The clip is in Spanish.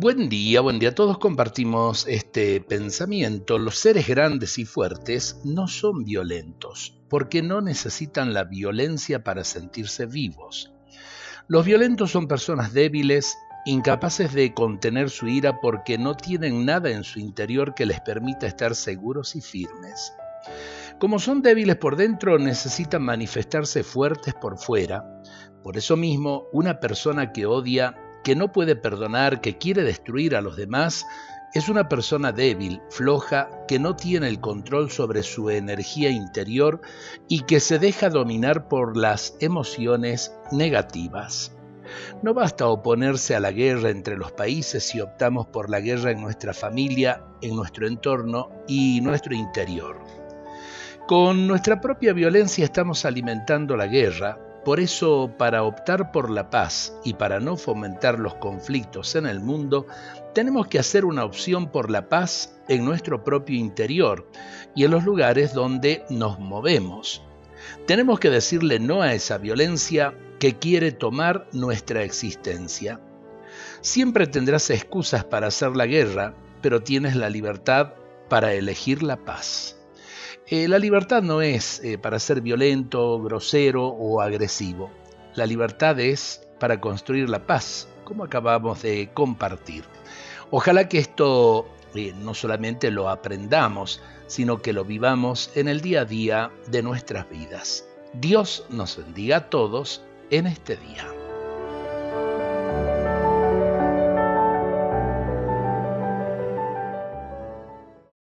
Buen día, buen día. Todos compartimos este pensamiento. Los seres grandes y fuertes no son violentos, porque no necesitan la violencia para sentirse vivos. Los violentos son personas débiles, incapaces de contener su ira porque no tienen nada en su interior que les permita estar seguros y firmes. Como son débiles por dentro, necesitan manifestarse fuertes por fuera. Por eso mismo, una persona que odia que no puede perdonar, que quiere destruir a los demás, es una persona débil, floja, que no tiene el control sobre su energía interior y que se deja dominar por las emociones negativas. No basta oponerse a la guerra entre los países si optamos por la guerra en nuestra familia, en nuestro entorno y nuestro interior. Con nuestra propia violencia estamos alimentando la guerra, por eso, para optar por la paz y para no fomentar los conflictos en el mundo, tenemos que hacer una opción por la paz en nuestro propio interior y en los lugares donde nos movemos. Tenemos que decirle no a esa violencia que quiere tomar nuestra existencia. Siempre tendrás excusas para hacer la guerra, pero tienes la libertad para elegir la paz. Eh, la libertad no es eh, para ser violento, grosero o agresivo. La libertad es para construir la paz, como acabamos de compartir. Ojalá que esto eh, no solamente lo aprendamos, sino que lo vivamos en el día a día de nuestras vidas. Dios nos bendiga a todos en este día.